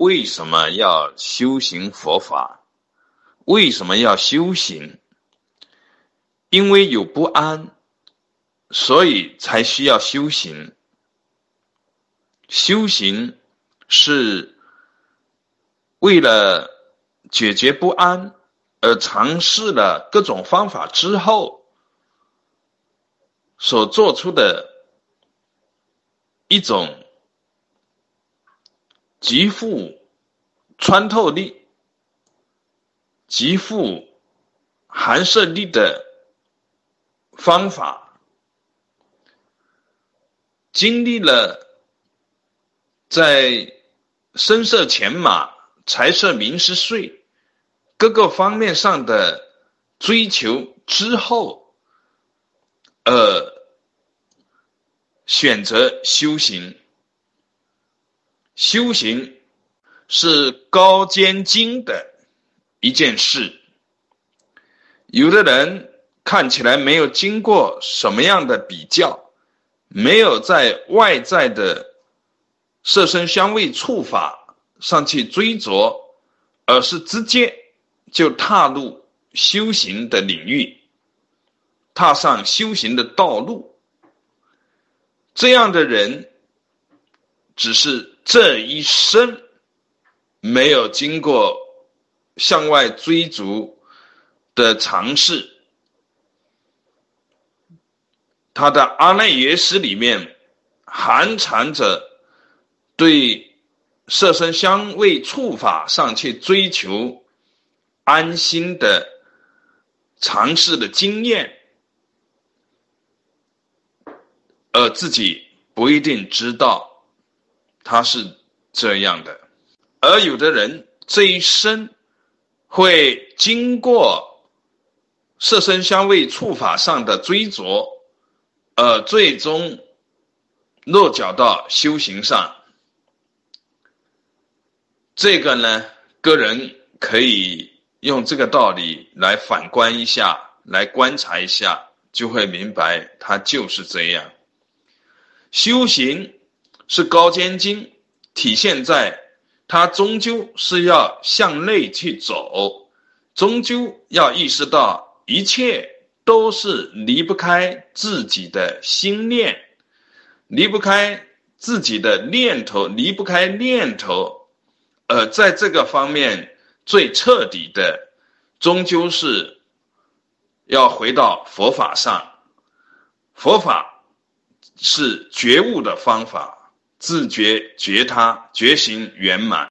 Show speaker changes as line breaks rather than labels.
为什么要修行佛法？为什么要修行？因为有不安，所以才需要修行。修行是为了解决不安而尝试了各种方法之后所做出的一种。极富穿透力、极富含射力的方法，经历了在声色犬马、财色名食睡各个方面上的追求之后，呃，选择修行。修行是高尖精的一件事。有的人看起来没有经过什么样的比较，没有在外在的色身香味触法上去追逐，而是直接就踏入修行的领域，踏上修行的道路。这样的人只是。这一生没有经过向外追逐的尝试，他的阿赖耶识里面含藏着对色身香味触法上去追求安心的尝试的经验，而自己不一定知道。他是这样的，而有的人这一生会经过色身香味触法上的追逐，而最终落脚到修行上。这个呢，个人可以用这个道理来反观一下，来观察一下，就会明白他就是这样修行。是高尖精，体现在他终究是要向内去走，终究要意识到一切都是离不开自己的心念，离不开自己的念头，离不开念头，而在这个方面最彻底的，终究是要回到佛法上，佛法是觉悟的方法。自觉觉他觉醒圆满。